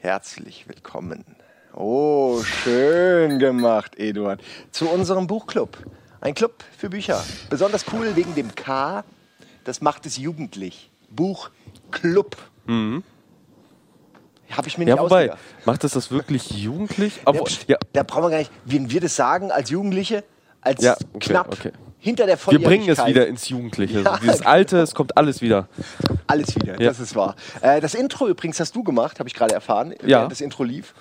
Herzlich willkommen. Oh, schön gemacht, Eduard. Zu unserem Buchclub. Ein Club für Bücher. Besonders cool wegen dem K. Das macht es jugendlich. Buchclub. Mhm. Habe ich mir nicht Ja, wobei, ausgedacht. macht das das wirklich jugendlich? Ja, Aber, pst, ja, Da brauchen wir gar nicht, wenn wir das sagen als Jugendliche, als Ja, okay, knapp okay. Hinter der wir bringen es wieder ins Jugendliche. Ja, dieses genau. Alte, es kommt alles wieder. Alles wieder, Ja. das ist wahr. Äh, das Intro übrigens hast du gemacht, habe ich gerade erfahren, Ja. während das Intro lief.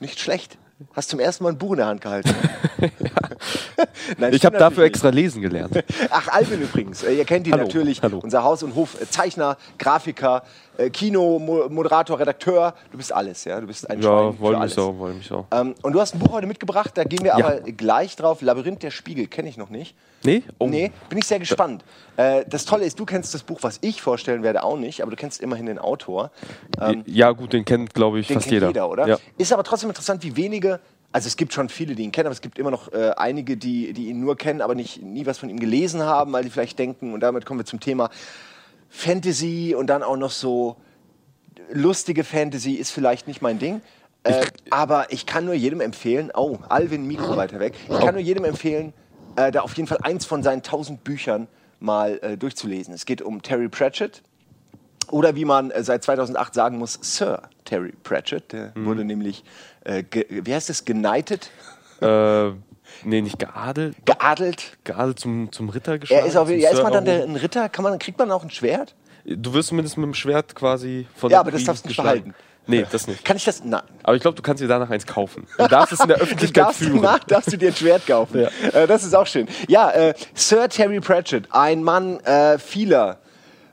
Nicht schlecht. Hast zum ersten Mal ein Buch in der Hand gehalten. Nein, Ich habe dafür extra lesen gelernt. Ach, Alvin übrigens. Äh, ihr kennt ihn Hallo, natürlich. hallo. Unser Haus- und Hof-Zeichner, Grafiker, äh, Kino, Mo Moderator, Redakteur. Du bist alles, ja. Du bist ein Ja, wollen mich auch, wollen mich auch. Ähm, und du hast ein Buch heute mitgebracht, da gehen wir Ja. aber gleich drauf. Labyrinth der Spiegel, kenne ich noch nicht. Nee? Oh. Nee, bin ich sehr gespannt. Äh, das Tolle ist, du kennst das Buch, was ich vorstellen werde, auch nicht, aber du kennst immerhin den Autor. Ähm, Ja, gut, den kennt, glaube ich, den fast kennt jeder, jeder. oder? Ja. Ist aber trotzdem interessant, wie wenige, also es gibt schon viele, die ihn kennen, aber es gibt immer noch äh, einige, die, die ihn nur kennen, aber nicht, nie was von ihm gelesen haben, weil die vielleicht denken, und damit kommen wir zum Thema Fantasy und dann auch noch so lustige Fantasy ist vielleicht nicht mein Ding. Äh, aber ich kann nur jedem empfehlen, oh, Alvin, Mikro weiter weg. Ich kann nur jedem empfehlen, äh, da auf jeden Fall eins von seinen tausend Büchern mal äh, durchzulesen. Es geht um Terry Pratchett. Oder wie man äh, seit 2008 sagen muss, Sir Terry Pratchett. Der Mhm. wurde nämlich, äh, wie heißt es, geneigtet, Äh, nee, nicht geadelt. geadelt. Geadelt zum, zum Ritter geschlagen. Er ist, auf, ja, ist man dann der, ein Ritter? Kann man, kriegt man auch ein Schwert? Du wirst zumindest mit dem Schwert quasi von Ja, aber das darfst du nicht behalten. Nee, das nicht. Kann ich das? Nein. Aber ich glaube, du kannst dir danach eins kaufen. Du darfst es in der Öffentlichkeit darfst, führen. danach darfst du dir ein Schwert kaufen. Ja. Äh, das ist auch schön. Ja, äh, Sir Terry Pratchett, ein Mann äh, vieler,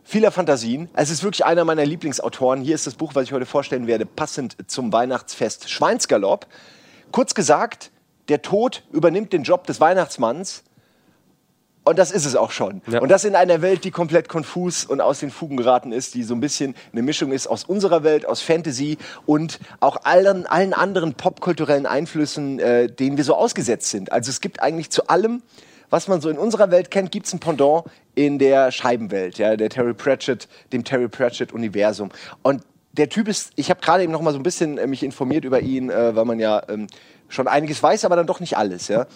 vieler Fantasien. Es ist wirklich einer meiner Lieblingsautoren. Hier ist das Buch, was ich heute vorstellen werde, passend zum Weihnachtsfest Schweinsgalopp. Kurz gesagt, der Tod übernimmt den Job des Weihnachtsmanns. Und das ist es auch schon. Ja. Und das in einer Welt, die komplett konfus und aus den Fugen geraten ist, die so ein bisschen eine Mischung ist aus unserer Welt, aus Fantasy und auch allen, allen anderen popkulturellen Einflüssen, äh, denen wir so ausgesetzt sind. Also es gibt eigentlich zu allem, was man so in unserer Welt kennt, gibt es ein Pendant in der Scheibenwelt, ja, der Terry Pratchett, dem Terry Pratchett-Universum. Und der Typ ist, ich habe gerade eben noch mal so ein bisschen äh, mich informiert über ihn, äh, weil man ja ähm, schon einiges weiß, aber dann doch nicht alles, ja.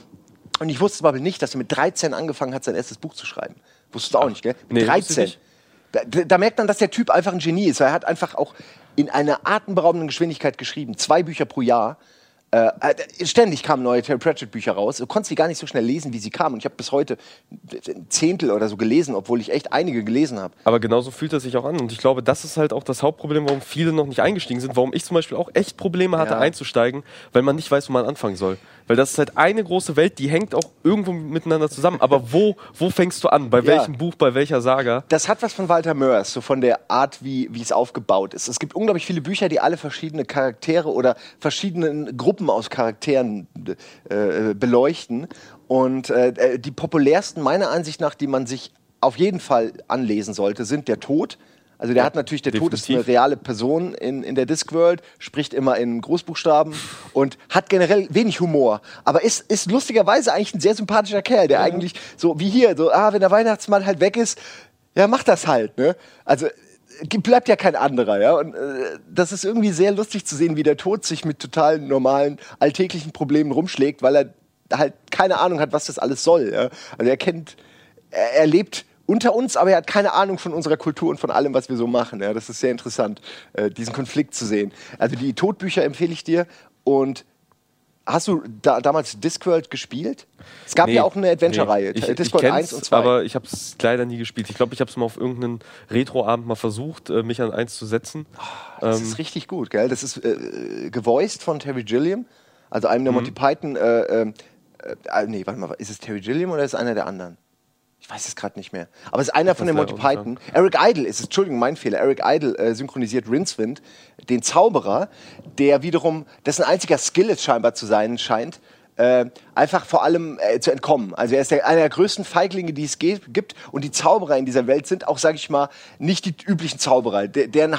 Und ich wusste zum Beispiel nicht, dass er mit 13 angefangen hat, sein erstes Buch zu schreiben. Wusstest du auch nicht, gell? Mit nee, wusste ich 13. nicht. Da, da merkt man, dass der Typ einfach ein Genie ist. weil Er hat einfach auch in einer atemberaubenden Geschwindigkeit geschrieben. Zwei Bücher pro Jahr. Äh, äh, ständig kamen neue Terry Pratchett Bücher raus. Du konntest sie gar nicht so schnell lesen, wie sie kamen. Und ich habe bis heute ein Zehntel oder so gelesen, obwohl ich echt einige gelesen habe. Aber genauso fühlt er sich auch an. Und ich glaube, das ist halt auch das Hauptproblem, warum viele noch nicht eingestiegen sind. Warum ich zum Beispiel auch echt Probleme hatte, Ja. einzusteigen, weil man nicht weiß, wo man anfangen soll. Weil das ist halt eine große Welt, die hängt auch irgendwo miteinander zusammen. Aber wo, wo fängst du an? Bei Ja. welchem Buch, bei welcher Saga? Das hat was von Walter Mörs, so von der Art, wie, wie es aufgebaut ist. Es gibt unglaublich viele Bücher, die alle verschiedene Charaktere oder verschiedenen Gruppen aus Charakteren äh, beleuchten. Und äh, die populärsten, meiner Ansicht nach, die man sich auf jeden Fall anlesen sollte, sind Der Tod. Also der hat natürlich, der Tod ist eine definitiv. reale Person in, in der Discworld, spricht immer in Großbuchstaben und hat generell wenig Humor. Aber ist, ist lustigerweise eigentlich ein sehr sympathischer Kerl, der eigentlich so wie hier, so, ah, wenn der Weihnachtsmann halt weg ist, ja, mach das halt, ne? Also äh, bleibt ja kein anderer, ja. Und äh, das ist irgendwie sehr lustig zu sehen, wie der Tod sich mit total normalen, alltäglichen Problemen rumschlägt, weil er halt keine Ahnung hat, was das alles soll. Ja? Also er kennt, er, er lebt unter uns, aber er hat keine Ahnung von unserer Kultur und von allem, was wir so machen. Ja? Das ist sehr interessant, äh, diesen Konflikt zu sehen. Also die Todbücher empfehle ich dir und Hast du da, damals Discworld gespielt? Es gab Nee, ja auch eine Adventure-Reihe, nee. Ich, ich Discworld kenn's, 1 und 2. aber ich habe es leider nie gespielt. Ich glaube, ich habe es mal auf irgendeinen Retro-Abend mal versucht, äh, mich an eins zu setzen. Das Ähm, ist richtig gut, gell? Das ist äh, gevoiced von Terry Gilliam, also einem der Mhm. Monty Python. Äh, äh, äh, nee, warte mal, ist es Terry Gilliam oder ist es einer der anderen? Ich weiß es gerade nicht mehr. Aber es ist einer von den das Monty Python. Eric Idle ist es, Entschuldigung, mein Fehler. Eric Idle äh, synchronisiert Rincewind, den Zauberer, der wiederum, dessen einziger Skill es scheinbar zu sein scheint, äh, einfach vor allem äh, zu entkommen. Also er ist der, einer der größten Feiglinge, die es gibt. Und die Zauberer in dieser Welt sind auch, sage ich mal, nicht die üblichen Zauberer. De deren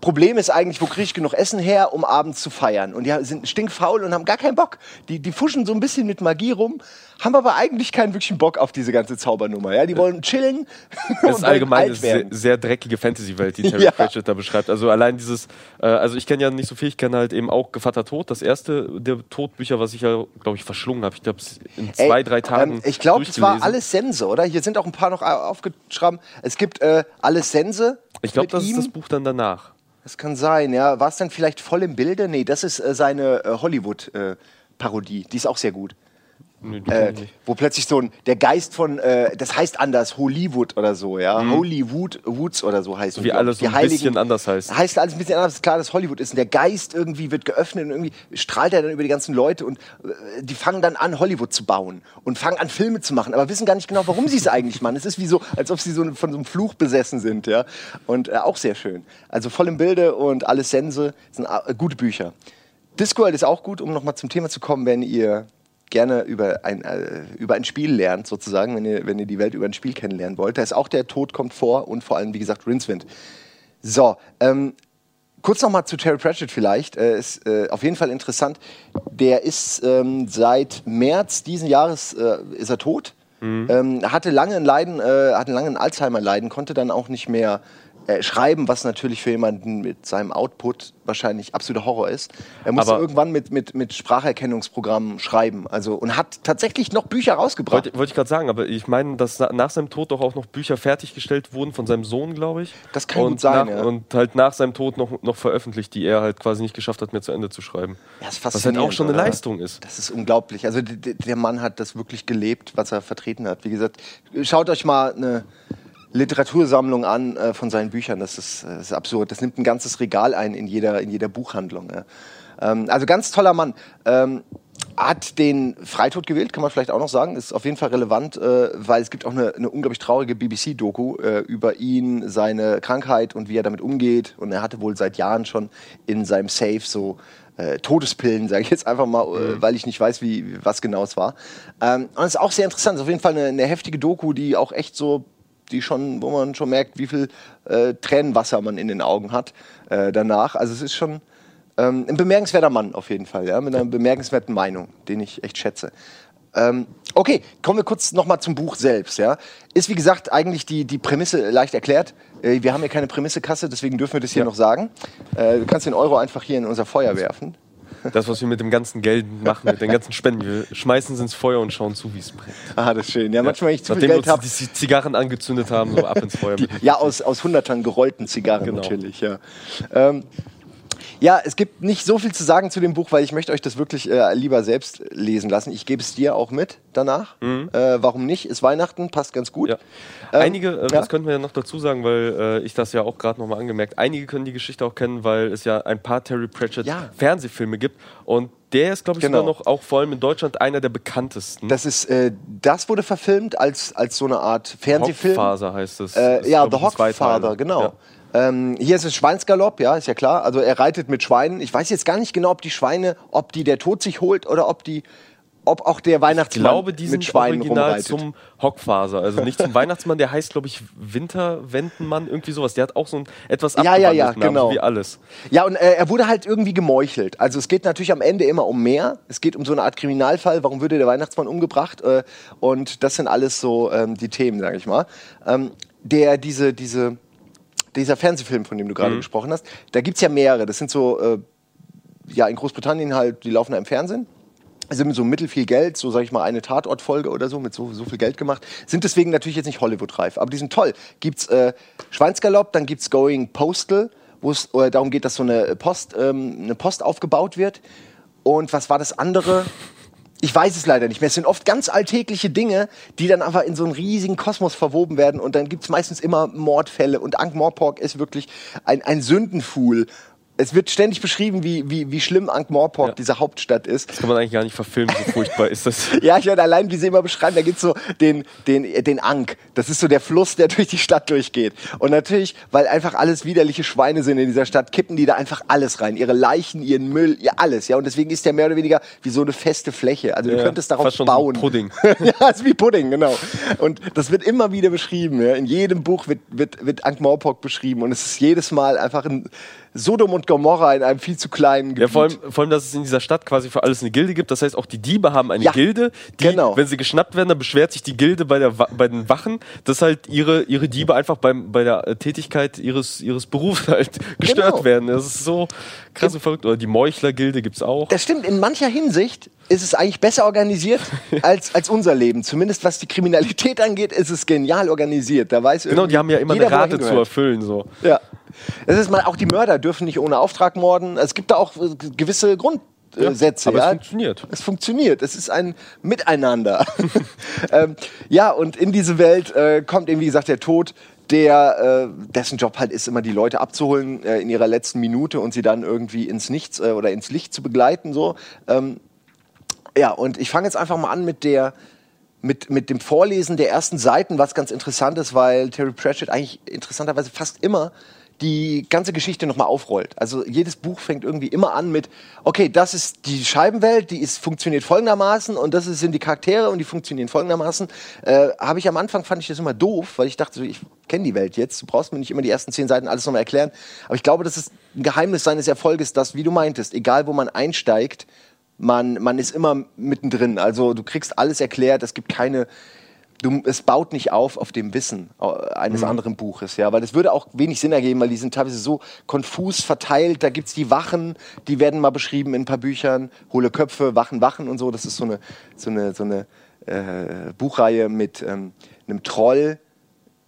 Problem ist eigentlich, wo kriege ich genug Essen her, um abends zu feiern? Und die sind stinkfaul und haben gar keinen Bock. Die, die fuschen so ein bisschen mit Magie rum, haben aber eigentlich keinen wirklichen Bock auf diese ganze Zaubernummer. Ja? Die wollen chillen. Das ist allgemein eine sehr, sehr, dreckige Fantasy-Welt, die Terry ja. Pratchett da beschreibt. Also allein dieses, äh, also ich kenne ja nicht so viel, ich kenne halt eben auch Gevatter Tod, das erste der Todbücher, was ich ja, glaube ich, verschlungen habe. Ich glaube, in zwei, Ey, drei Tagen. Ähm, ich glaube, es war alles Sense, oder? Hier sind auch ein paar noch aufgeschrieben. Es gibt äh, alles Sense. Ich glaube, das ihm. ist das Buch dann danach. Das kann sein, ja. War es dann vielleicht voll im Bilde? Nee, das ist äh, seine äh, Hollywood-Parodie. Äh, die ist auch sehr gut. Nee, äh, wo plötzlich so ein, der Geist von, äh, das heißt anders, Hollywood oder so, ja. Mhm. Hollywood Woods oder so heißt es. Wie alles so ein Heiligen, bisschen anders heißt. Heißt alles ein bisschen anders, klar, dass Hollywood ist. Und der Geist irgendwie wird geöffnet und irgendwie strahlt er dann über die ganzen Leute und äh, die fangen dann an, Hollywood zu bauen und fangen an, Filme zu machen, aber wissen gar nicht genau, warum sie es eigentlich machen. Es ist wie so, als ob sie so von so einem Fluch besessen sind, ja. Und äh, auch sehr schön. Also voll im Bilde und alles Sense, sind äh, gute Bücher. Discworld ist auch gut, um nochmal zum Thema zu kommen, wenn ihr gerne über ein, äh, über ein Spiel lernt, sozusagen, wenn ihr, wenn ihr die Welt über ein Spiel kennenlernen wollt. Da ist auch der Tod kommt vor und vor allem, wie gesagt, Rincewind. So, ähm, kurz nochmal zu Terry Pratchett vielleicht. Äh, ist äh, auf jeden Fall interessant. Der ist ähm, seit März diesen Jahres äh, ist er tot. Mhm. Ähm, hatte lange ein Leiden, äh, hatte lange ein Alzheimer-Leiden, konnte dann auch nicht mehr äh, schreiben, was natürlich für jemanden mit seinem Output wahrscheinlich absoluter Horror ist. Er musste Aber irgendwann mit, mit, mit Spracherkennungsprogrammen schreiben. Also, und hat tatsächlich noch Bücher rausgebracht. Wollte, wollte ich gerade sagen, aber ich meine, dass nach seinem Tod doch auch noch Bücher fertiggestellt wurden von seinem Sohn, glaube ich. Das kann und gut sein. Nach, ja. Und halt nach seinem Tod noch, noch veröffentlicht, die er halt quasi nicht geschafft hat, mehr zu Ende zu schreiben. Ja, das was halt auch schon eine oder? Leistung ist. Das ist unglaublich. Also der Mann hat das wirklich gelebt, was er vertreten hat. Wie gesagt, schaut euch mal eine Literatursammlung an äh, von seinen Büchern. Das ist, das ist, absurd. Das nimmt ein ganzes Regal ein in jeder, in jeder Buchhandlung. Ja. Ähm, also ganz toller Mann. Ähm, hat den Freitod gewählt, kann man vielleicht auch noch sagen. Ist auf jeden Fall relevant, äh, weil es gibt auch eine, eine unglaublich traurige BBC-Doku äh, über ihn, seine Krankheit und wie er damit umgeht. Und er hatte wohl seit Jahren schon in seinem Safe so äh, Todespillen, sage ich jetzt einfach mal, äh, mhm. weil ich nicht weiß, wie, was genau es war. Ähm, und es ist auch sehr interessant. Es ist auf jeden Fall eine, eine heftige Doku, die auch echt so die schon, wo man schon merkt, wie viel äh, Tränenwasser man in den Augen hat äh, danach. Also es ist schon ähm, ein bemerkenswerter Mann auf jeden Fall, ja, mit einer bemerkenswerten Meinung, den ich echt schätze. Ähm, okay, kommen wir kurz nochmal zum Buch selbst. Ja. Ist wie gesagt eigentlich die, die Prämisse leicht erklärt. Äh, wir haben hier keine Prämissekasse, deswegen dürfen wir das hier ja. noch sagen. Äh, du kannst den Euro einfach hier in unser Feuer werfen. Das, was wir mit dem ganzen Geld machen, mit den ganzen Spenden. Wir schmeißen es ins Feuer und schauen zu, wie es brennt. Ah, das ist schön. Ja, manchmal, wenn ich zu Nachdem viel Geld habe. die Zigarren angezündet haben, so ab ins Feuer. Die, ja, aus, aus Hundertern gerollten Zigarren genau. natürlich, ja. Ähm, ja, es gibt nicht so viel zu sagen zu dem Buch, weil ich möchte euch das wirklich äh, lieber selbst lesen lassen. Ich gebe es dir auch mit danach. Mhm. Äh, warum nicht? Ist Weihnachten, passt ganz gut. Ja. Ähm, einige, äh, ja. das könnten wir ja noch dazu sagen, weil äh, ich das ja auch gerade nochmal angemerkt, einige können die Geschichte auch kennen, weil es ja ein paar Terry Pratchett ja. Fernsehfilme gibt und der ist, glaube ich, genau. sogar noch auch vor allem in Deutschland einer der bekanntesten. Das ist, äh, das wurde verfilmt als, als so eine Art Fernsehfilm. Hogfather heißt es. Äh, ja, The Hogfather, genau. Ja. Ähm, hier ist es Schweinsgalopp, ja, ist ja klar. Also er reitet mit Schweinen. Ich weiß jetzt gar nicht genau, ob die Schweine, ob die der Tod sich holt oder ob die ob auch der Weihnachtsmann ich glaube, die mit Schweinen original rumreitet. zum Hockfaser, also nicht zum Weihnachtsmann, der heißt glaube ich Winterwendenmann, irgendwie sowas. Der hat auch so ein etwas ja, ja, ja, genau. wie alles. Ja, und äh, er wurde halt irgendwie gemeuchelt. Also es geht natürlich am Ende immer um mehr. Es geht um so eine Art Kriminalfall, warum würde der Weihnachtsmann umgebracht? Äh, und das sind alles so ähm, die Themen, sage ich mal. Ähm, der diese diese dieser Fernsehfilm, von dem du gerade mhm. gesprochen hast, da gibt es ja mehrere. Das sind so, äh, ja, in Großbritannien halt, die laufen da im Fernsehen. Also mit so mittel viel Geld, so sage ich mal eine Tatortfolge oder so, mit so, so viel Geld gemacht, sind deswegen natürlich jetzt nicht Hollywood-reif. Aber die sind toll. Gibt's äh, Schweinsgalopp, dann gibt's Going Postal, wo es äh, darum geht, dass so eine Post, ähm, eine Post aufgebaut wird. Und was war das andere? Ich weiß es leider nicht mehr. Es sind oft ganz alltägliche Dinge, die dann aber in so einen riesigen Kosmos verwoben werden. Und dann gibt es meistens immer Mordfälle. Und Ankh-Morpork ist wirklich ein, ein Sündenfuhl es wird ständig beschrieben, wie, wie, wie schlimm Ankh-Morpork, ja. diese Hauptstadt ist. Das kann man eigentlich gar nicht verfilmen, so furchtbar ist das. ja, ich werde allein, wie sie immer beschreiben, da gibt es so den, den, den Ankh. Das ist so der Fluss, der durch die Stadt durchgeht. Und natürlich, weil einfach alles widerliche Schweine sind in dieser Stadt, kippen die da einfach alles rein. Ihre Leichen, ihren Müll, ihr alles. Ja, und deswegen ist der mehr oder weniger wie so eine feste Fläche. Also ja, du könntest darauf fast schon bauen. So Pudding. ja, ist wie Pudding, genau. Und das wird immer wieder beschrieben. Ja. In jedem Buch wird, wird, wird Ankh-Morpork beschrieben. Und es ist jedes Mal einfach ein Sodom und Gomorra in einem viel zu kleinen Gebiet. Ja, vor allem, vor allem, dass es in dieser Stadt quasi für alles eine Gilde gibt. Das heißt, auch die Diebe haben eine ja, Gilde, die, genau. wenn sie geschnappt werden, dann beschwert sich die Gilde bei, der, bei den Wachen, dass halt ihre, ihre Diebe einfach beim, bei der Tätigkeit ihres, ihres Berufs halt gestört genau. werden. Das ist so krass und verrückt. Oder die Meuchler-Gilde gibt es auch. Das stimmt, in mancher Hinsicht ist es eigentlich besser organisiert als, als unser Leben. Zumindest was die Kriminalität angeht, ist es genial organisiert. Da weiß genau, die haben ja immer eine Rate zu erfüllen. So. Ja. Es ist mal, auch die Mörder dürfen nicht ohne Auftrag morden. Es gibt da auch äh, gewisse Grundsätze. Ja, aber ja. es funktioniert. Es funktioniert. Es ist ein Miteinander. ähm, ja, und in diese Welt äh, kommt eben, wie gesagt, der Tod der äh, dessen Job halt ist, immer die Leute abzuholen äh, in ihrer letzten Minute und sie dann irgendwie ins Nichts äh, oder ins Licht zu begleiten. So. Ähm, ja, und ich fange jetzt einfach mal an mit der mit, mit dem Vorlesen der ersten Seiten, was ganz interessant ist, weil Terry Pratchett eigentlich interessanterweise fast immer die ganze Geschichte nochmal aufrollt. Also jedes Buch fängt irgendwie immer an mit, okay, das ist die Scheibenwelt, die ist, funktioniert folgendermaßen und das sind die Charaktere und die funktionieren folgendermaßen. Äh, Habe ich am Anfang, fand ich das immer doof, weil ich dachte, ich kenne die Welt jetzt, du brauchst mir nicht immer die ersten zehn Seiten alles nochmal erklären. Aber ich glaube, das ist ein Geheimnis seines Erfolges, dass, wie du meintest, egal wo man einsteigt, man, man ist immer mittendrin. Also du kriegst alles erklärt, es gibt keine, du, es baut nicht auf auf dem Wissen äh, eines mhm. anderen Buches, ja, weil es würde auch wenig Sinn ergeben, weil die sind teilweise so konfus verteilt. Da gibt es die Wachen, die werden mal beschrieben in ein paar Büchern, hohle Köpfe, Wachen, Wachen und so. Das ist so eine, so eine, so eine äh, Buchreihe mit ähm, einem Troll,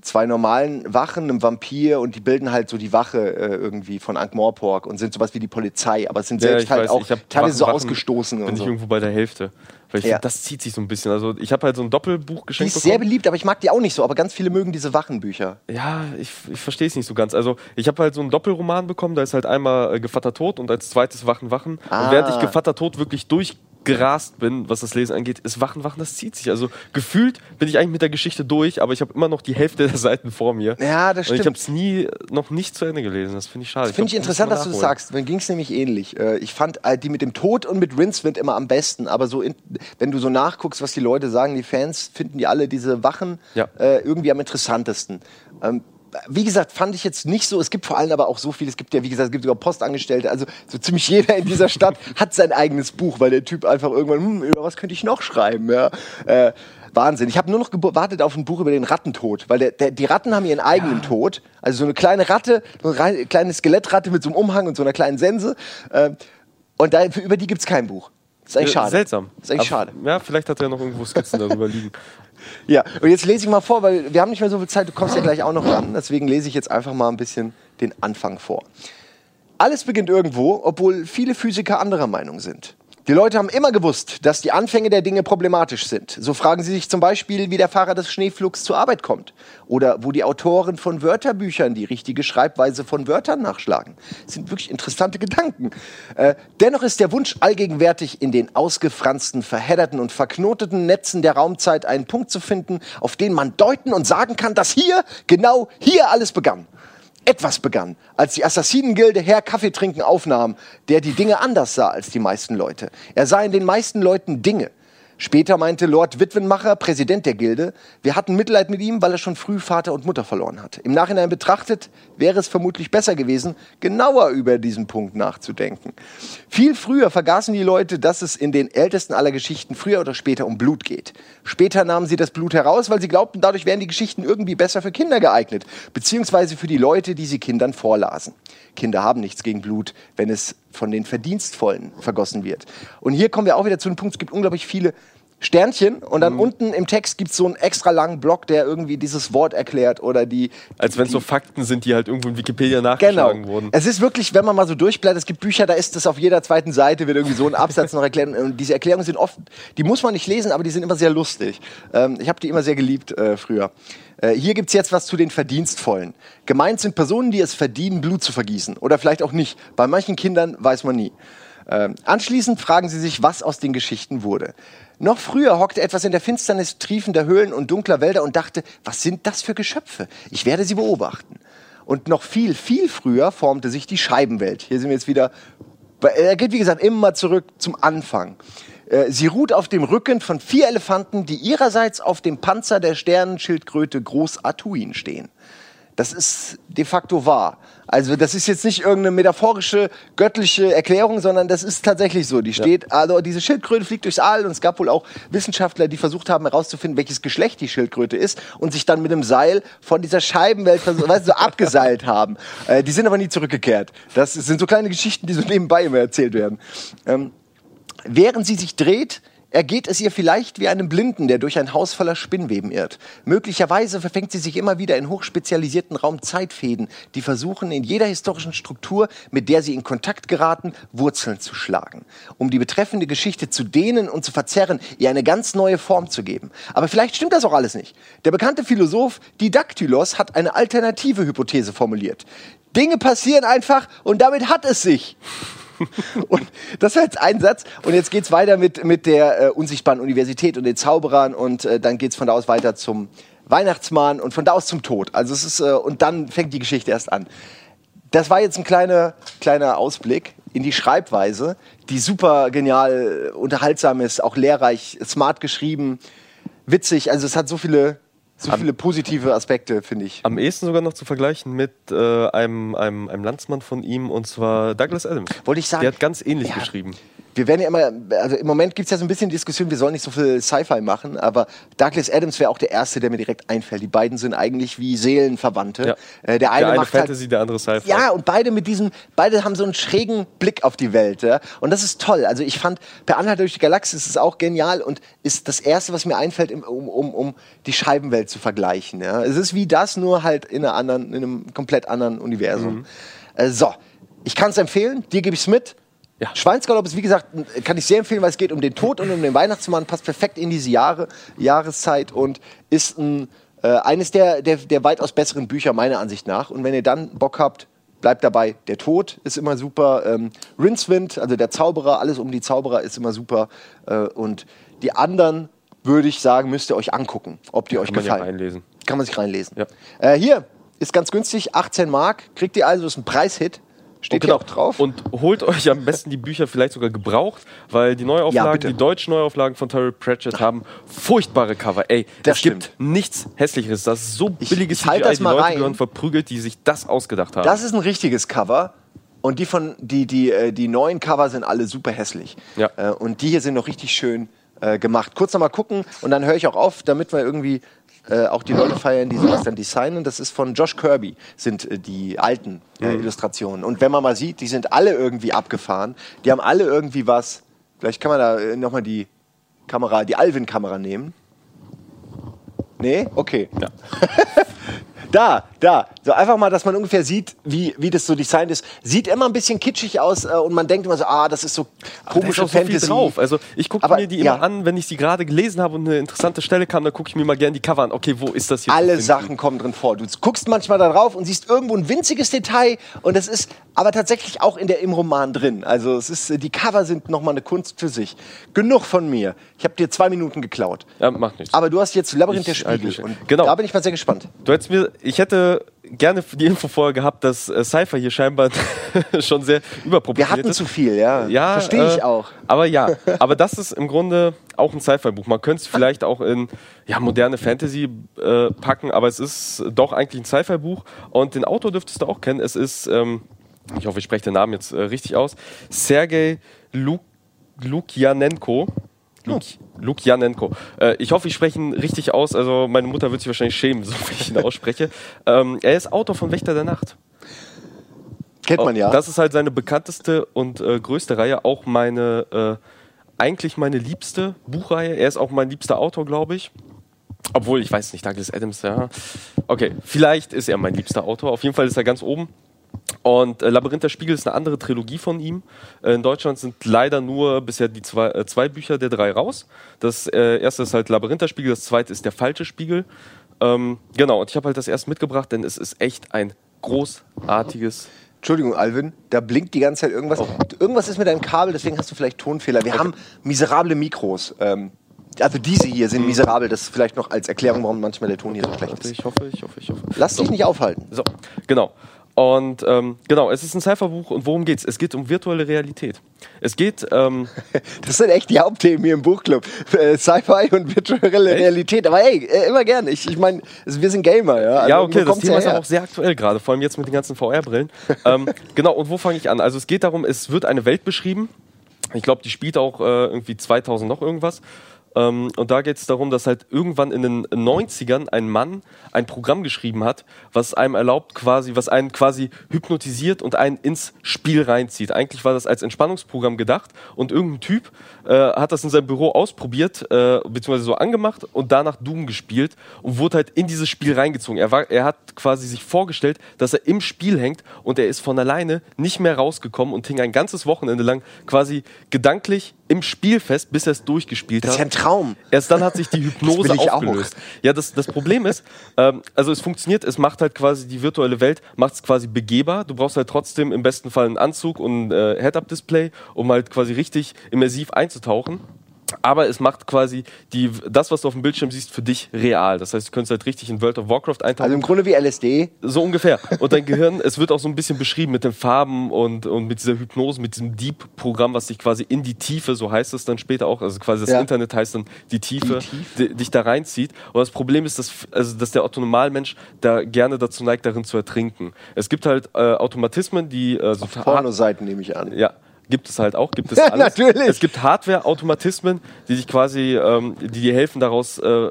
zwei normalen Wachen, einem Vampir und die bilden halt so die Wache äh, irgendwie von Ankh-Morpork und sind sowas wie die Polizei, aber sind selbst ja, halt weiß, auch teilweise so ausgestoßen. Bin und ich so. irgendwo bei der Hälfte. Weil ich ja. find, das zieht sich so ein bisschen. Also ich habe halt so ein Doppelbuch geschenkt. Die ist bekommen. sehr beliebt, aber ich mag die auch nicht so. Aber ganz viele mögen diese Wachenbücher. Ja, ich, ich verstehe es nicht so ganz. Also ich habe halt so einen Doppelroman bekommen. Da ist halt einmal äh, Gevatter Tod und als zweites Wachen Wachen. Ah. Und während ich Gevatter Tod wirklich durch gerast bin, was das Lesen angeht, ist Wachen, Wachen, das zieht sich. Also gefühlt bin ich eigentlich mit der Geschichte durch, aber ich habe immer noch die Hälfte der Seiten vor mir. Ja, das stimmt. Und ich habe es nie noch nicht zu Ende gelesen. Das finde ich schade. Finde ich, ich interessant, dass du das sagst. Mir ging es nämlich ähnlich. Äh, ich fand äh, die mit dem Tod und mit Rincewind immer am besten, aber so in, wenn du so nachguckst, was die Leute sagen, die Fans finden die alle diese Wachen ja. äh, irgendwie am interessantesten. Ähm, wie gesagt, fand ich jetzt nicht so. Es gibt vor allem aber auch so viel. Es gibt ja, wie gesagt, es gibt sogar Postangestellte. Also so ziemlich jeder in dieser Stadt hat sein eigenes Buch, weil der Typ einfach irgendwann, hm, über was könnte ich noch schreiben? Ja. Äh, Wahnsinn. Ich habe nur noch gewartet auf ein Buch über den Rattentod, weil der, der, die Ratten haben ihren eigenen ja. Tod. Also so eine kleine Ratte, so eine kleine Skelettratte mit so einem Umhang und so einer kleinen Sense. Äh, und da, über die gibt es kein Buch. Das ist eigentlich schade. Seltsam. Ist eigentlich Aber, schade. Ja, vielleicht hat er noch irgendwo Skizzen darüber liegen. Ja, und jetzt lese ich mal vor, weil wir haben nicht mehr so viel Zeit, du kommst ja gleich auch noch ran. Deswegen lese ich jetzt einfach mal ein bisschen den Anfang vor. Alles beginnt irgendwo, obwohl viele Physiker anderer Meinung sind. Die Leute haben immer gewusst, dass die Anfänge der Dinge problematisch sind. So fragen sie sich zum Beispiel, wie der Fahrer des Schneeflugs zur Arbeit kommt. Oder wo die Autoren von Wörterbüchern die richtige Schreibweise von Wörtern nachschlagen. Das sind wirklich interessante Gedanken. Äh, dennoch ist der Wunsch allgegenwärtig, in den ausgefransten, verhedderten und verknoteten Netzen der Raumzeit einen Punkt zu finden, auf den man deuten und sagen kann, dass hier, genau hier alles begann etwas begann, als die Assassinengilde Herr Kaffee trinken aufnahm, der die Dinge anders sah als die meisten Leute. Er sah in den meisten Leuten Dinge, Später meinte Lord Witwenmacher, Präsident der Gilde, wir hatten Mitleid mit ihm, weil er schon früh Vater und Mutter verloren hat. Im Nachhinein betrachtet wäre es vermutlich besser gewesen, genauer über diesen Punkt nachzudenken. Viel früher vergaßen die Leute, dass es in den ältesten aller Geschichten früher oder später um Blut geht. Später nahmen sie das Blut heraus, weil sie glaubten, dadurch wären die Geschichten irgendwie besser für Kinder geeignet, beziehungsweise für die Leute, die sie Kindern vorlasen. Kinder haben nichts gegen Blut, wenn es von den Verdienstvollen vergossen wird. Und hier kommen wir auch wieder zu einem Punkt, es gibt unglaublich viele Sternchen und dann mhm. unten im Text gibt es so einen extra langen Block, der irgendwie dieses Wort erklärt oder die. Als wenn es so Fakten sind, die halt irgendwo in Wikipedia nachgeschlagen genau. wurden. Es ist wirklich, wenn man mal so durchblättert, es gibt Bücher, da ist das auf jeder zweiten Seite, wird irgendwie so ein Absatz noch erklärt. Und diese Erklärungen sind oft, die muss man nicht lesen, aber die sind immer sehr lustig. Ähm, ich habe die immer sehr geliebt äh, früher. Äh, hier gibt es jetzt was zu den Verdienstvollen. Gemeint sind Personen, die es verdienen, Blut zu vergießen. Oder vielleicht auch nicht. Bei manchen Kindern weiß man nie. Äh, anschließend fragen sie sich, was aus den Geschichten wurde. Noch früher hockte etwas in der Finsternis triefender Höhlen und dunkler Wälder und dachte, was sind das für Geschöpfe? Ich werde sie beobachten. Und noch viel, viel früher formte sich die Scheibenwelt. Hier sind wir jetzt wieder, er geht wie gesagt immer zurück zum Anfang. Äh, sie ruht auf dem Rücken von vier Elefanten, die ihrerseits auf dem Panzer der Sternenschildkröte Groß Atuin stehen. Das ist de facto wahr. Also das ist jetzt nicht irgendeine metaphorische, göttliche Erklärung, sondern das ist tatsächlich so. Die steht, ja. also diese Schildkröte fliegt durchs All und es gab wohl auch Wissenschaftler, die versucht haben herauszufinden, welches Geschlecht die Schildkröte ist und sich dann mit einem Seil von dieser Scheibenwelt weißt du, so abgeseilt haben. Äh, die sind aber nie zurückgekehrt. Das sind so kleine Geschichten, die so nebenbei immer erzählt werden. Ähm, während sie sich dreht, ergeht es ihr vielleicht wie einem Blinden, der durch ein Haus voller Spinnweben irrt. Möglicherweise verfängt sie sich immer wieder in hochspezialisierten Raumzeitfäden, die versuchen, in jeder historischen Struktur, mit der sie in Kontakt geraten, Wurzeln zu schlagen, um die betreffende Geschichte zu dehnen und zu verzerren, ihr eine ganz neue Form zu geben. Aber vielleicht stimmt das auch alles nicht. Der bekannte Philosoph Didaktylos hat eine alternative Hypothese formuliert. Dinge passieren einfach und damit hat es sich. und das war jetzt ein Satz. Und jetzt geht es weiter mit, mit der äh, unsichtbaren Universität und den Zauberern. Und äh, dann geht es von da aus weiter zum Weihnachtsmann und von da aus zum Tod. Also es ist, äh, und dann fängt die Geschichte erst an. Das war jetzt ein kleiner, kleiner Ausblick in die Schreibweise, die super genial, unterhaltsam ist, auch lehrreich, smart geschrieben, witzig. Also es hat so viele so viele positive Aspekte, finde ich. Am ehesten sogar noch zu vergleichen mit äh, einem, einem, einem Landsmann von ihm, und zwar Douglas Adams. Wollte ich sagen. Der hat ganz ähnlich ja. geschrieben wir werden ja immer, also im Moment gibt es ja so ein bisschen Diskussion, wir sollen nicht so viel Sci-Fi machen, aber Douglas Adams wäre auch der Erste, der mir direkt einfällt. Die beiden sind eigentlich wie Seelenverwandte. Ja. Äh, der eine, der eine macht halt Fantasy, halt, der andere Sci-Fi. Ja, und beide mit diesem, beide haben so einen schrägen Blick auf die Welt. Ja? Und das ist toll. Also ich fand, Per Anhalt durch die Galaxis ist auch genial und ist das Erste, was mir einfällt, um, um, um die Scheibenwelt zu vergleichen. Ja? Es ist wie das, nur halt in, einer anderen, in einem komplett anderen Universum. Mhm. Äh, so, ich kann es empfehlen, dir gebe ich es mit ja. Schweinsgalopp ist, wie gesagt, kann ich sehr empfehlen, weil es geht um den Tod und um den Weihnachtsmann, passt perfekt in diese Jahre, Jahreszeit und ist ein, äh, eines der, der, der weitaus besseren Bücher meiner Ansicht nach. Und wenn ihr dann Bock habt, bleibt dabei. Der Tod ist immer super. Ähm, Rincewind, also der Zauberer, alles um die Zauberer ist immer super. Äh, und die anderen, würde ich sagen, müsst ihr euch angucken, ob die ja, euch kann gefallen. Man ja reinlesen. Kann man sich reinlesen. Ja. Äh, hier ist ganz günstig, 18 Mark. Kriegt ihr also, ist ein Preishit. Steht genau. auch drauf. Und holt euch am besten die Bücher vielleicht sogar gebraucht, weil die Neuauflagen, ja, die deutschen Neuauflagen von Terry Pratchett haben furchtbare Cover. Ey, das es stimmt. gibt nichts hässlicheres. Das ist so billiges ich, ich CGI, die Leute rein. gehören verprügelt, die sich das ausgedacht haben. Das ist ein richtiges Cover. Und die von die die äh, die neuen Cover sind alle super hässlich. Ja. Äh, und die hier sind noch richtig schön äh, gemacht. Kurz noch mal gucken und dann höre ich auch auf, damit wir irgendwie äh, auch die Leute feiern, die sowas dann designen. Das ist von Josh Kirby, sind äh, die alten äh, mhm. Illustrationen. Und wenn man mal sieht, die sind alle irgendwie abgefahren. Die haben alle irgendwie was. Vielleicht kann man da äh, nochmal die Kamera, die Alvin-Kamera nehmen. Nee? Okay. Ja. Da, da. So einfach mal, dass man ungefähr sieht, wie, wie das so designt ist. Sieht immer ein bisschen kitschig aus äh, und man denkt immer so, ah, das ist so komische ist Fantasy. So drauf. Also ich gucke mir die immer an, wenn ich sie gerade gelesen habe und eine interessante Stelle kam, dann gucke ich mir mal gerne die Cover an. Okay, wo ist das hier? Alle Sachen kommen drin vor. Du guckst manchmal da drauf und siehst irgendwo ein winziges Detail und das ist aber tatsächlich auch in der im Roman drin. Also es ist, die Cover sind nochmal eine Kunst für sich. Genug von mir. Ich habe dir zwei Minuten geklaut. Ja, macht nichts. Aber du hast jetzt Labyrinth ich, der Spiegel. Und genau. da bin ich mal sehr gespannt. Du hättest mir, ich hätte gerne die Info vorher gehabt, dass äh, Cypher hier scheinbar schon sehr überproportioniert Wir hatten ist. zu viel, ja. ja Verstehe ich äh, auch. Aber ja, aber das ist im Grunde auch ein Sci-Fi-Buch. Man könnte es vielleicht auch in ja, moderne Fantasy äh, packen, aber es ist doch eigentlich ein Sci-Fi-Buch. Und den Autor dürftest du auch kennen. Es ist, ähm, ich hoffe, ich spreche den Namen jetzt äh, richtig aus, Sergei Luk Lukjanenko. Luk, Lukjanenko. Äh, ich hoffe, ich spreche ihn richtig aus. Also meine Mutter wird sich wahrscheinlich schämen, so wie ich ihn ausspreche. ähm, er ist Autor von Wächter der Nacht. Kennt man ja. Das ist halt seine bekannteste und äh, größte Reihe. Auch meine, äh, eigentlich meine liebste Buchreihe. Er ist auch mein liebster Autor, glaube ich. Obwohl, ich weiß nicht, Douglas Adams, ja. Okay, vielleicht ist er mein liebster Autor. Auf jeden Fall ist er ganz oben. Und äh, Labyrinth der Spiegel ist eine andere Trilogie von ihm. Äh, in Deutschland sind leider nur bisher die zwei, äh, zwei Bücher der drei raus. Das äh, erste ist halt Labyrinth der Spiegel, das zweite ist der falsche Spiegel. Ähm, genau, und ich habe halt das erst mitgebracht, denn es ist echt ein großartiges. Entschuldigung, Alvin, da blinkt die ganze Zeit irgendwas. Oh. Irgendwas ist mit deinem Kabel, deswegen hast du vielleicht Tonfehler. Wir okay. haben miserable Mikros. Ähm, also diese hier sind mhm. miserabel. Das ist vielleicht noch als Erklärung, warum manchmal der Ton hier so schlecht ist. Ich hoffe, ich hoffe, ich hoffe. Lass so. dich nicht aufhalten. So, genau. Und ähm, genau, es ist ein Cypherbuch und worum geht's? Es geht um virtuelle Realität. Es geht. Ähm, das sind echt die Hauptthemen hier im Buchclub. Äh, Sci-Fi und virtuelle echt? Realität. Aber hey, äh, immer gerne. Ich, ich meine, wir sind Gamer, ja. Also, ja, okay, das Thema ist auch sehr aktuell gerade, vor allem jetzt mit den ganzen VR-Brillen. ähm, genau, und wo fange ich an? Also es geht darum, es wird eine Welt beschrieben. Ich glaube, die spielt auch äh, irgendwie 2000 noch irgendwas. Ähm, und da geht es darum, dass halt irgendwann in den 90ern ein Mann ein Programm geschrieben hat, was einem erlaubt, quasi, was einen quasi hypnotisiert und einen ins Spiel reinzieht. Eigentlich war das als Entspannungsprogramm gedacht und irgendein Typ äh, hat das in seinem Büro ausprobiert, äh, beziehungsweise so angemacht und danach Doom gespielt und wurde halt in dieses Spiel reingezogen. Er, war, er hat quasi sich vorgestellt, dass er im Spiel hängt und er ist von alleine nicht mehr rausgekommen und hing ein ganzes Wochenende lang quasi gedanklich im Spiel fest, bis er es durchgespielt hat. Das ist ja ein Traum. Erst dann hat sich die Hypnose aufgelöst. Auch. Ja, das, das Problem ist, ähm, also es funktioniert, es macht halt quasi die virtuelle Welt, macht es quasi begehbar. Du brauchst halt trotzdem im besten Fall einen Anzug und ein äh, Head-Up-Display, um halt quasi richtig immersiv einzutauchen aber es macht quasi die, das, was du auf dem Bildschirm siehst, für dich real. Das heißt, du könntest halt richtig in World of Warcraft eintauchen. Also im Grunde wie LSD? So ungefähr. Und dein Gehirn, es wird auch so ein bisschen beschrieben mit den Farben und, und mit dieser Hypnose, mit diesem Deep-Programm, was dich quasi in die Tiefe, so heißt es dann später auch, also quasi das ja. Internet heißt dann die Tiefe, die Tiefe? dich da reinzieht. Und das Problem ist, dass, also, dass der Autonomalmensch da gerne dazu neigt, darin zu ertrinken. Es gibt halt äh, Automatismen, die... Äh, so auf Pornoseiten nehme ich an. Ja, gibt es halt auch, gibt es alles. Natürlich. Es gibt Hardware-Automatismen, die dich quasi, ähm, die dir helfen, daraus äh,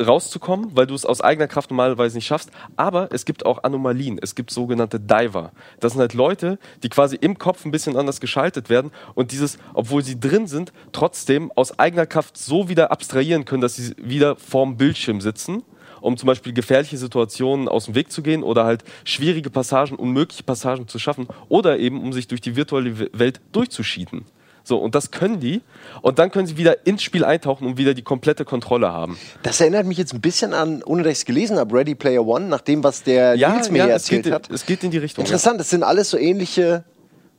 rauszukommen, weil du es aus eigener Kraft normalerweise nicht schaffst. Aber es gibt auch Anomalien. Es gibt sogenannte Diver. Das sind halt Leute, die quasi im Kopf ein bisschen anders geschaltet werden und dieses, obwohl sie drin sind, trotzdem aus eigener Kraft so wieder abstrahieren können, dass sie wieder vorm Bildschirm sitzen um zum Beispiel gefährliche Situationen aus dem Weg zu gehen oder halt schwierige Passagen, unmögliche Passagen zu schaffen oder eben um sich durch die virtuelle Welt durchzuschieden. So, und das können die. Und dann können sie wieder ins Spiel eintauchen und wieder die komplette Kontrolle haben. Das erinnert mich jetzt ein bisschen an, ohne dass ich es gelesen habe, Ready Player One, nach dem, was der ja, Nils mir ja, erzählt es geht, hat. Es geht in die Richtung. Interessant, ja. das sind alles so ähnliche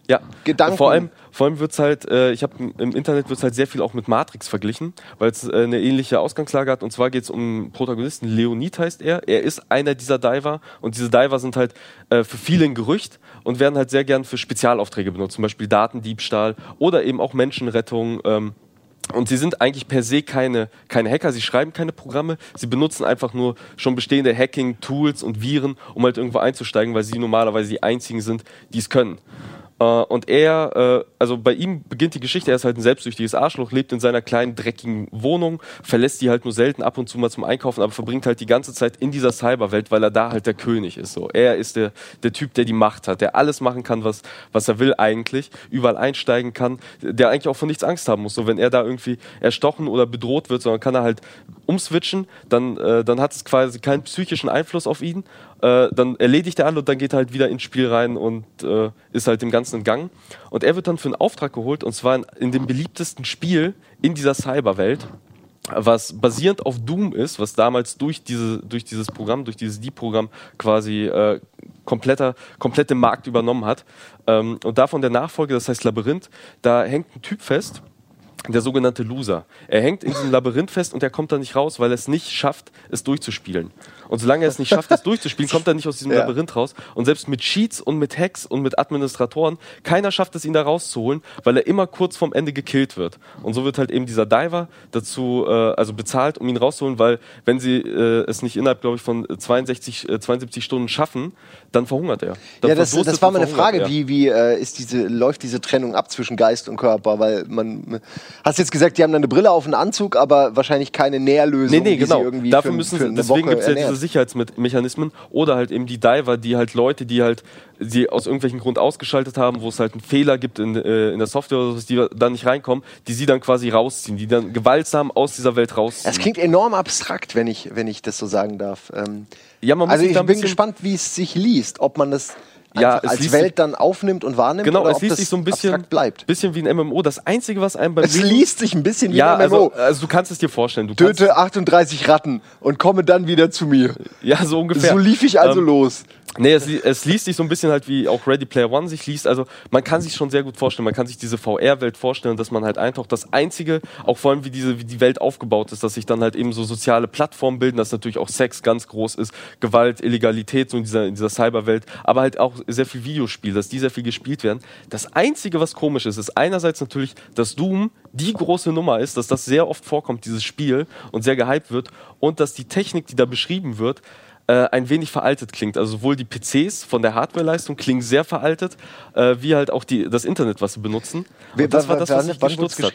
ja, Gedanken. Vor allem, vor allem wird es halt, äh, ich habe im Internet wird halt sehr viel auch mit Matrix verglichen, weil es äh, eine ähnliche Ausgangslage hat. Und zwar geht es um Protagonisten. Leonid heißt er. Er ist einer dieser Diver und diese Diver sind halt äh, für viele ein Gerücht und werden halt sehr gern für Spezialaufträge benutzt, zum Beispiel Datendiebstahl oder eben auch Menschenrettung. Ähm, und sie sind eigentlich per se keine, keine Hacker, sie schreiben keine Programme, sie benutzen einfach nur schon bestehende Hacking-Tools und Viren, um halt irgendwo einzusteigen, weil sie normalerweise die einzigen sind, die es können. Äh, und er, äh, also bei ihm beginnt die Geschichte, er ist halt ein selbstsüchtiges Arschloch, lebt in seiner kleinen, dreckigen Wohnung, verlässt die halt nur selten ab und zu mal zum Einkaufen, aber verbringt halt die ganze Zeit in dieser Cyberwelt, weil er da halt der König ist. So. Er ist der, der Typ, der die Macht hat, der alles machen kann, was, was er will eigentlich, überall einsteigen kann, der eigentlich auch von nichts Angst haben muss. So, wenn er da irgendwie erstochen oder bedroht wird, sondern kann er halt umswitchen, dann, äh, dann hat es quasi keinen psychischen Einfluss auf ihn äh, dann erledigt er alle und dann geht er halt wieder ins Spiel rein und äh, ist halt dem Ganzen in Gang. Und er wird dann für einen Auftrag geholt und zwar in, in dem beliebtesten Spiel in dieser Cyberwelt was basierend auf Doom ist, was damals durch, diese, durch dieses Programm, durch dieses Deep-Programm quasi äh, kompletter, komplette Markt übernommen hat. Ähm, und davon der Nachfolge, das heißt Labyrinth, da hängt ein Typ fest, der sogenannte Loser. Er hängt in diesem Labyrinth fest und er kommt da nicht raus, weil er es nicht schafft, es durchzuspielen. Und solange er es nicht schafft, es durchzuspielen, kommt er nicht aus diesem ja. Labyrinth raus. Und selbst mit Cheats und mit Hacks und mit Administratoren, keiner schafft es, ihn da rauszuholen, weil er immer kurz vorm Ende gekillt wird. Und so wird halt eben dieser Diver dazu, äh, also bezahlt, um ihn rauszuholen, weil wenn sie äh, es nicht innerhalb, glaube ich, von 62, äh, 72 Stunden schaffen, dann verhungert er. Dann ja, das, das war meine Frage, er. wie, wie äh, ist diese, läuft diese Trennung ab zwischen Geist und Körper? Weil man, hast jetzt gesagt, die haben dann eine Brille auf einen Anzug, aber wahrscheinlich keine Nährlösung. Nee, nee, genau. Dafür für, müssen sie, deswegen gibt es ja diese Sicherheitsmechanismen oder halt eben die Diver, die halt Leute, die halt die aus irgendwelchen Grund ausgeschaltet haben, wo es halt einen Fehler gibt in, äh, in der Software oder so, die da nicht reinkommen, die sie dann quasi rausziehen, die dann gewaltsam aus dieser Welt rausziehen. Es klingt enorm abstrakt, wenn ich, wenn ich das so sagen darf. Ähm, ja, man muss also ich bin gespannt, wie es sich liest, ob man das ja, als Welt dann aufnimmt und wahrnimmt genau, es liest sich so ein bisschen, bleibt. bisschen wie ein MMO. Das Einzige, was einem beim Es Lesen, liest sich ein bisschen wie ja, ein MMO. Also, also, du kannst es dir vorstellen. Du Töte 38 Ratten und komme dann wieder zu mir. Ja, so ungefähr. So lief ich also ähm, los. Nee, es, es, liest sich so ein bisschen halt wie auch Ready Player One sich liest. Also man kann sich schon sehr gut vorstellen, man kann sich diese VR-Welt vorstellen, dass man halt eintaucht. Das Einzige, auch vor allem wie diese, wie die Welt aufgebaut ist, dass sich dann halt eben so soziale Plattformen bilden, dass natürlich auch Sex ganz groß ist, Gewalt, Illegalität so in dieser, in dieser Cyberwelt, aber halt auch sehr viel Videospiel, dass die sehr viel gespielt werden. Das Einzige, was komisch ist, ist einerseits natürlich, dass Doom die große Nummer ist, dass das sehr oft vorkommt, dieses Spiel, und sehr gehypt wird und dass die Technik, die da beschrieben wird, äh, ein wenig veraltet klingt. Also sowohl die PCs von der Hardwareleistung klingen sehr veraltet, äh, wie halt auch die, das Internet, was sie benutzen. Und das war das, was mich gestutzt hat.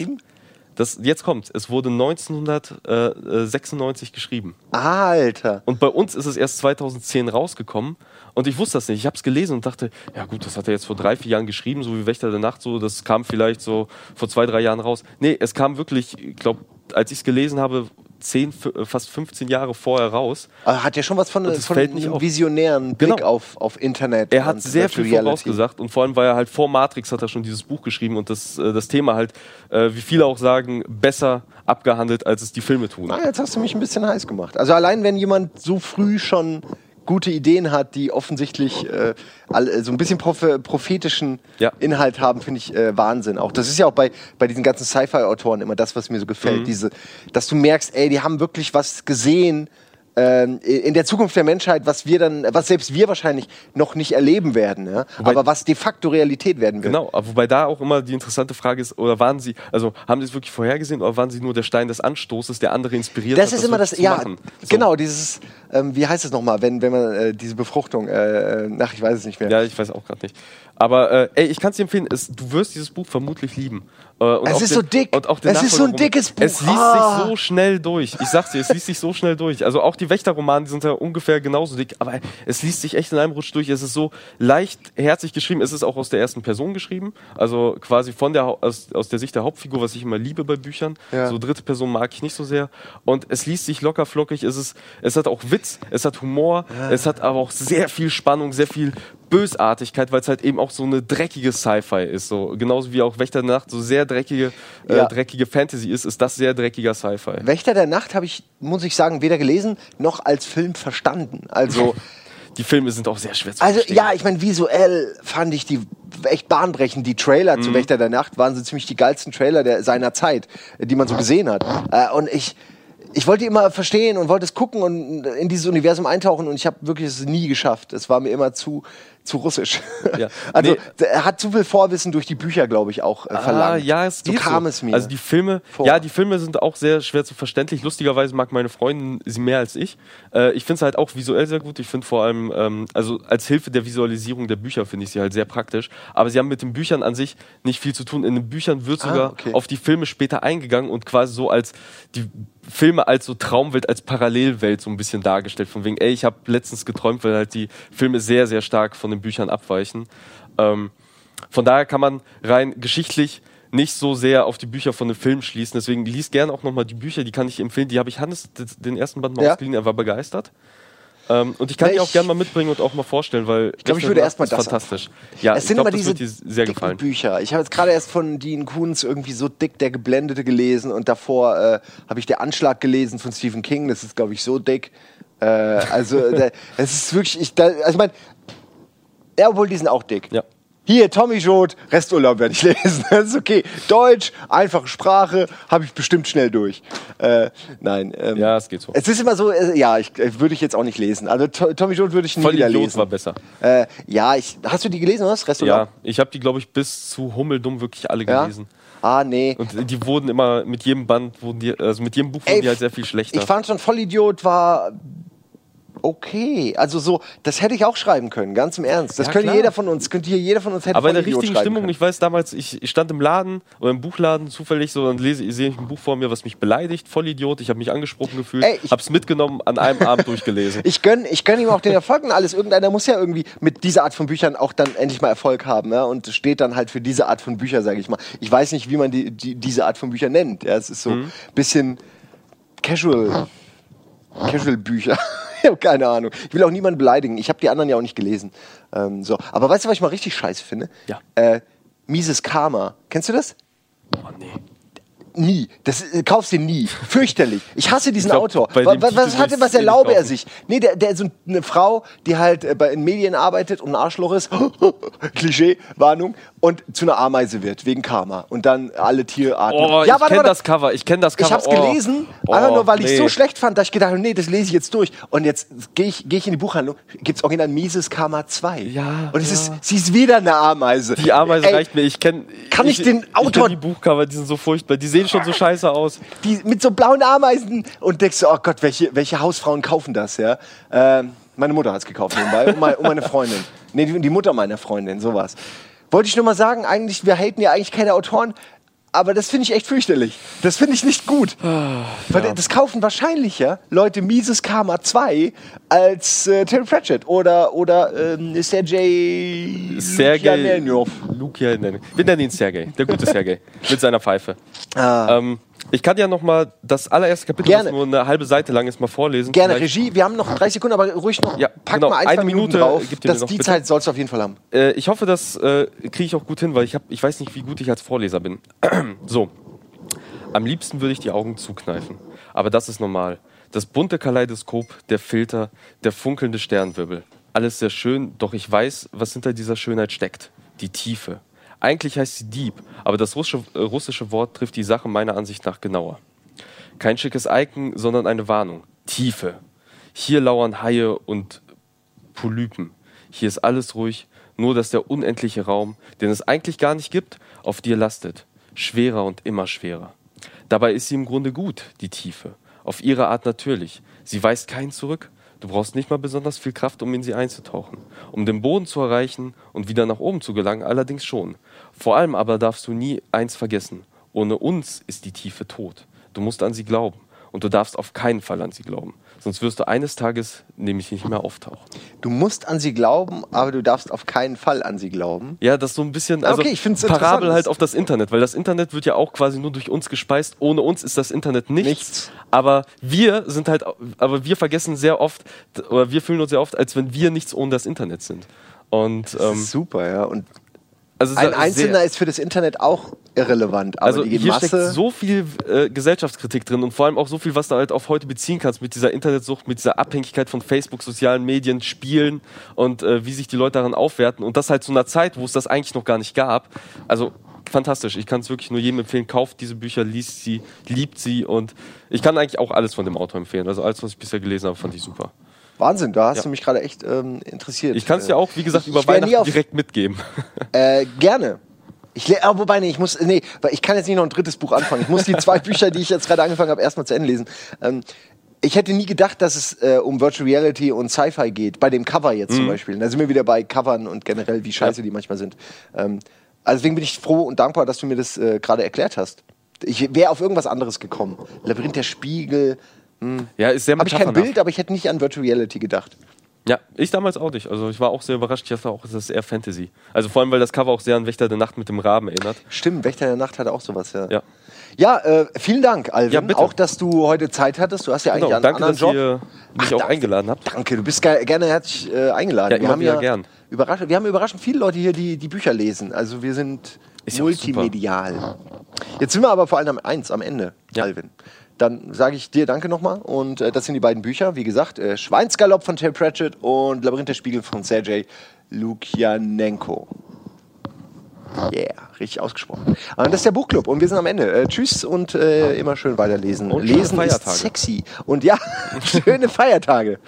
Das, jetzt kommt, es wurde 1996 geschrieben. Alter. Und bei uns ist es erst 2010 rausgekommen. Und ich wusste das nicht. Ich habe es gelesen und dachte, ja gut, das hat er jetzt vor drei, vier Jahren geschrieben, so wie Wächter der Nacht, so, das kam vielleicht so vor zwei, drei Jahren raus. Nee, es kam wirklich, ich glaube, als ich es gelesen habe, 10, äh, fast 15 Jahre vorher raus. Hat ja schon was von, von einem visionären Blick genau. auf, auf Internet. Er hat sehr viel vorausgesagt und vor allem, weil er halt vor Matrix hat er schon dieses Buch geschrieben und das, äh, das Thema halt, äh, wie viele auch sagen, besser abgehandelt, als es die Filme tun. Ah, jetzt hast du mich ein bisschen heiß gemacht. Also allein wenn jemand so früh schon gute Ideen hat, die offensichtlich äh, all, so ein bisschen prophetischen ja. Inhalt haben, finde ich äh, Wahnsinn. Auch das ist ja auch bei, bei diesen ganzen Sci-Fi-Autoren immer das, was mir so gefällt. Mhm. Diese, dass du merkst, ey, die haben wirklich was gesehen, ähm, in der Zukunft der Menschheit, was wir dann, was selbst wir wahrscheinlich noch nicht erleben werden, ja? Wobei, aber was de facto Realität werden wird. Genau, wobei da auch immer die interessante Frage ist, oder waren Sie, also haben Sie es wirklich vorhergesehen oder waren Sie nur der Stein des Anstoßes, der andere inspiriert das hat? Ist das immer das, ja, so. genau, dieses, ähm, wie heißt es nochmal, wenn, wenn man äh, diese Befruchtung, äh, äh, nach, ich weiß es nicht mehr. Ja, ich weiß auch gerade nicht. Aber äh, ey, ich kann es dir empfehlen, es, du wirst dieses Buch vermutlich lieben. Äh, es ist den, so dick. Und auch es ist so ein dickes Buch. Es liest ah. sich so schnell durch. Ich sag's dir, es liest sich so schnell durch. Also auch die Wächterromane, die sind ja ungefähr genauso dick, aber es liest sich echt in einem Rutsch durch. Es ist so leichtherzig geschrieben. Es ist auch aus der ersten Person geschrieben. Also quasi von der aus, aus der Sicht der Hauptfigur, was ich immer liebe bei Büchern. Ja. So dritte Person mag ich nicht so sehr. Und es liest sich locker flockig. Es, ist, es hat auch Witz, es hat Humor, ja. es hat aber auch sehr viel Spannung, sehr viel Bösartigkeit, weil es halt eben auch so eine dreckige Sci-Fi ist. So, genauso wie auch Wächter der Nacht so sehr dreckige, äh, ja. dreckige Fantasy ist, ist das sehr dreckiger Sci-Fi. Wächter der Nacht habe ich, muss ich sagen, weder gelesen noch als Film verstanden. Also. die Filme sind auch sehr schwer zu also, verstehen. Ja, ich meine, visuell fand ich die echt bahnbrechend. Die Trailer mhm. zu Wächter der Nacht waren so ziemlich die geilsten Trailer der, seiner Zeit, die man so gesehen hat. Äh, und ich ich wollte immer verstehen und wollte es gucken und in dieses Universum eintauchen und ich habe wirklich es nie geschafft. Es war mir immer zu zu russisch. Ja. Also nee. er hat zu viel Vorwissen durch die Bücher, glaube ich, auch äh, ah, verlangt. Ja, es so kam so. es mir. Also die Filme, vor. ja, die Filme sind auch sehr schwer zu verständlich. Lustigerweise mag meine Freundin sie mehr als ich. Äh, ich finde es halt auch visuell sehr gut. Ich finde vor allem, ähm, also als Hilfe der Visualisierung der Bücher finde ich sie halt sehr praktisch. Aber sie haben mit den Büchern an sich nicht viel zu tun. In den Büchern wird ah, sogar okay. auf die Filme später eingegangen und quasi so als die Filme als so Traumwelt, als Parallelwelt so ein bisschen dargestellt. Von wegen, ey, ich habe letztens geträumt, weil halt die Filme sehr, sehr stark von den Büchern abweichen. Ähm, von daher kann man rein geschichtlich nicht so sehr auf die Bücher von den Filmen schließen. Deswegen liest gerne auch nochmal die Bücher, die kann ich empfehlen. Die habe ich Hannes den ersten Band mal ja. ausgeliehen, er war begeistert. Ähm, und ich kann die auch gerne mal mitbringen und auch mal vorstellen, weil ich glaube, ich würde erstmal das fantastisch. Ja, es sind glaub, immer diese sehr gefallen. Bücher. Ich habe jetzt gerade erst von Dean Koons irgendwie so dick der Geblendete gelesen und davor äh, habe ich der Anschlag gelesen von Stephen King. Das ist glaube ich so dick. Äh, also es ist wirklich, ich, da, also ich meine, ja, obwohl die sind auch dick. Ja. Hier, Tommy Schot, Resturlaub werde ich lesen. Das ist okay. Deutsch, einfache Sprache, habe ich bestimmt schnell durch. Äh, nein. Ähm, ja, es geht so. Es ist immer so, äh, ja, ich, äh, würde ich jetzt auch nicht lesen. Also to Tommy Schot würde ich nie Voll wieder lesen. war besser. Äh, ja, ich, hast du die gelesen, was? Resturlaub? Ja, ich habe die, glaube ich, bis zu Hummeldumm wirklich alle gelesen. Ja? Ah, nee. Und die wurden immer, mit jedem Band, wurden die, also mit jedem Buch wurden Ey, die halt sehr viel schlechter. Ich fand schon Vollidiot war okay. Also so, das hätte ich auch schreiben können, ganz im Ernst. Das ja, könnte klar. jeder von uns, könnte hier jeder von uns hätte Aber in der richtigen Stimmung, können. ich weiß damals, ich, ich, stand im Laden oder im Buchladen zufällig so und lese, sehe ich ein Buch vor mir, was mich beleidigt, Vollidiot, ich habe mich angesprochen gefühlt, Ey, ich, hab's mitgenommen, an einem Abend durchgelesen. Ich gönn, ich gönn ihm auch den Erfolg und alles. Irgendeiner muss ja irgendwie mit dieser Art von Büchern auch dann endlich mal Erfolg haben, ja? und steht dann halt für diese Art von Bücher, sage ich mal. Ich weiß nicht, wie man die, die, diese Art von Büchern nennt. Ja? Es ist so ein mhm. bisschen casual, casual Bücher. ich habe keine Ahnung. Ich will auch niemanden beleidigen. Ich habe die anderen ja auch nicht gelesen. Ähm, so. Aber weißt du, was ich mal richtig scheiße finde? Ja. Äh, Mises Karma. Kennst du das? Oh, nee. nie. Das äh, kaufst du nie. Fürchterlich. Ich hasse diesen glaub, Autor. Was, was hatte, was erlaube er sich? Nee, der, der so eine Frau, die halt äh, bei in Medien arbeitet und ein Arschloch ist. Klischee, Warnung. Und zu einer Ameise wird, wegen Karma. Und dann alle Tierarten. Oh, ja, ich kenne das Cover. Ich kenne das Cover. Ich hab's oh. gelesen, oh, einfach nur, weil nee. ich so schlecht fand, dass ich gedacht habe, nee, das lese ich jetzt durch. Und jetzt gehe ich, geh ich in die Buchhandlung, gibt's original Mises Karma 2. Ja. Und es ja. ist, sie ist wieder eine Ameise. Die Ameise Ey, reicht mir. Ich kenne. Kann ich, ich den Autor. Ich die Buchcover, die sind so furchtbar. Die sehen schon so scheiße aus. Die mit so blauen Ameisen. Und denkst du, oh Gott, welche, welche Hausfrauen kaufen das, ja? Ähm, meine Mutter hat's gekauft nebenbei. und, meine, und meine Freundin. Nee, die Mutter meiner Freundin, sowas. Wollte ich nur mal sagen, eigentlich, wir haten ja eigentlich keine Autoren, aber das finde ich echt fürchterlich. Das finde ich nicht gut. Ah, Weil ja. das kaufen wahrscheinlich ja Leute Mises Karma 2 als äh, Terry Pratchett oder, oder ähm, Sergei Sergei Lukianenov. Wir nennen ihn Sergei, der gute Sergei, mit seiner Pfeife. Ah. Ähm, ich kann ja noch mal das allererste Kapitel, Gerne. das nur eine halbe Seite lang ist, mal vorlesen. Gerne, Vielleicht. Regie. Wir haben noch drei Sekunden, aber ruhig noch. Ja, pack genau, mal ein, eine Minute drauf. Das, die bitte. Zeit sollst du auf jeden Fall haben. Äh, ich hoffe, das äh, kriege ich auch gut hin, weil ich, hab, ich weiß nicht, wie gut ich als Vorleser bin. so. Am liebsten würde ich die Augen zukneifen. Aber das ist normal. Das bunte Kaleidoskop, der Filter, der funkelnde Sternwirbel. Alles sehr schön, doch ich weiß, was hinter dieser Schönheit steckt. Die Tiefe. Eigentlich heißt sie Dieb, aber das russische, äh, russische Wort trifft die Sache meiner Ansicht nach genauer. Kein schickes Icon, sondern eine Warnung. Tiefe. Hier lauern Haie und Polypen. Hier ist alles ruhig, nur dass der unendliche Raum, den es eigentlich gar nicht gibt, auf dir lastet. Schwerer und immer schwerer. Dabei ist sie im Grunde gut, die Tiefe. Auf ihre Art natürlich. Sie weist keinen zurück, Du brauchst nicht mal besonders viel Kraft, um in sie einzutauchen. Um den Boden zu erreichen und wieder nach oben zu gelangen, allerdings schon. Vor allem aber darfst du nie eins vergessen. Ohne uns ist die Tiefe tot. Du musst an sie glauben. Und du darfst auf keinen Fall an sie glauben. Sonst wirst du eines Tages nämlich nicht mehr auftauchen. Du musst an sie glauben, aber du darfst auf keinen Fall an sie glauben. Ja, das ist so ein bisschen also okay, ich Parabel halt auf das Internet, weil das Internet wird ja auch quasi nur durch uns gespeist. Ohne uns ist das Internet nichts. nichts. Aber wir sind halt, aber wir vergessen sehr oft, oder wir fühlen uns sehr oft, als wenn wir nichts ohne das Internet sind. Und, das ähm, ist super, ja. Und also ein Einzelner ist für das Internet auch irrelevant. also hier Masse steckt so viel äh, Gesellschaftskritik drin und vor allem auch so viel, was du halt auf heute beziehen kannst mit dieser Internetsucht, mit dieser Abhängigkeit von Facebook, sozialen Medien, Spielen und äh, wie sich die Leute daran aufwerten und das halt zu einer Zeit, wo es das eigentlich noch gar nicht gab. Also fantastisch. Ich kann es wirklich nur jedem empfehlen. Kauft diese Bücher, liest sie, liebt sie und ich kann eigentlich auch alles von dem Autor empfehlen. Also alles, was ich bisher gelesen habe, fand ich super. Wahnsinn, da hast ja. du mich gerade echt ähm, interessiert. Ich kann es dir auch, wie gesagt, über Weihnachten direkt mitgeben. Äh, gerne. Ich äh, wobei, nee, ich muss, nee, weil ich kann jetzt nicht noch ein drittes Buch anfangen. Ich muss die zwei Bücher, die ich jetzt gerade angefangen habe, erstmal zu Ende lesen. Ähm, ich hätte nie gedacht, dass es äh, um Virtual Reality und Sci-Fi geht, bei dem Cover jetzt mhm. zum Beispiel. Da sind wir wieder bei Covern und generell, wie scheiße ja. die manchmal sind. Ähm, also deswegen bin ich froh und dankbar, dass du mir das äh, gerade erklärt hast. Ich wäre auf irgendwas anderes gekommen. Labyrinth der Spiegel, hm. Ja, ist sehr Habe ich kein Bild, aber ich hätte nicht an Virtual Reality gedacht. Ja, ich damals auch nicht. Also ich war auch sehr überrascht. Ich dachte auch, es ist eher Fantasy. Also vor allem, weil das Cover auch sehr an Wächter der Nacht mit dem Raben erinnert. Stimmt, Wächter der Nacht hat auch sowas, ja. Ja, ja äh, vielen Dank, Alvin. Ja, bitte. Auch, dass du heute Zeit hattest. Du hast ja eigentlich genau, einen danke, anderen dass Job. ihr mich Ach, auch danke, eingeladen habt. Danke, du bist ge gerne herzlich äh, eingeladen. Ja, wir haben ja gern. Überrasch wir haben überraschend viele Leute hier, die die Bücher lesen. Also wir sind ist multimedial. Jetzt sind wir aber vor allem am eins, am Ende, ja. Alvin. Dann sage ich dir danke nochmal. Und äh, das sind die beiden Bücher. Wie gesagt, äh, Schweinsgalopp von Terry Pratchett und Labyrinth der Spiegel von Sergei Lukianenko. Yeah, richtig ausgesprochen. Und das ist der Buchclub und wir sind am Ende. Äh, tschüss und äh, immer schön weiterlesen. Und Lesen ist sexy. Und ja, schöne Feiertage.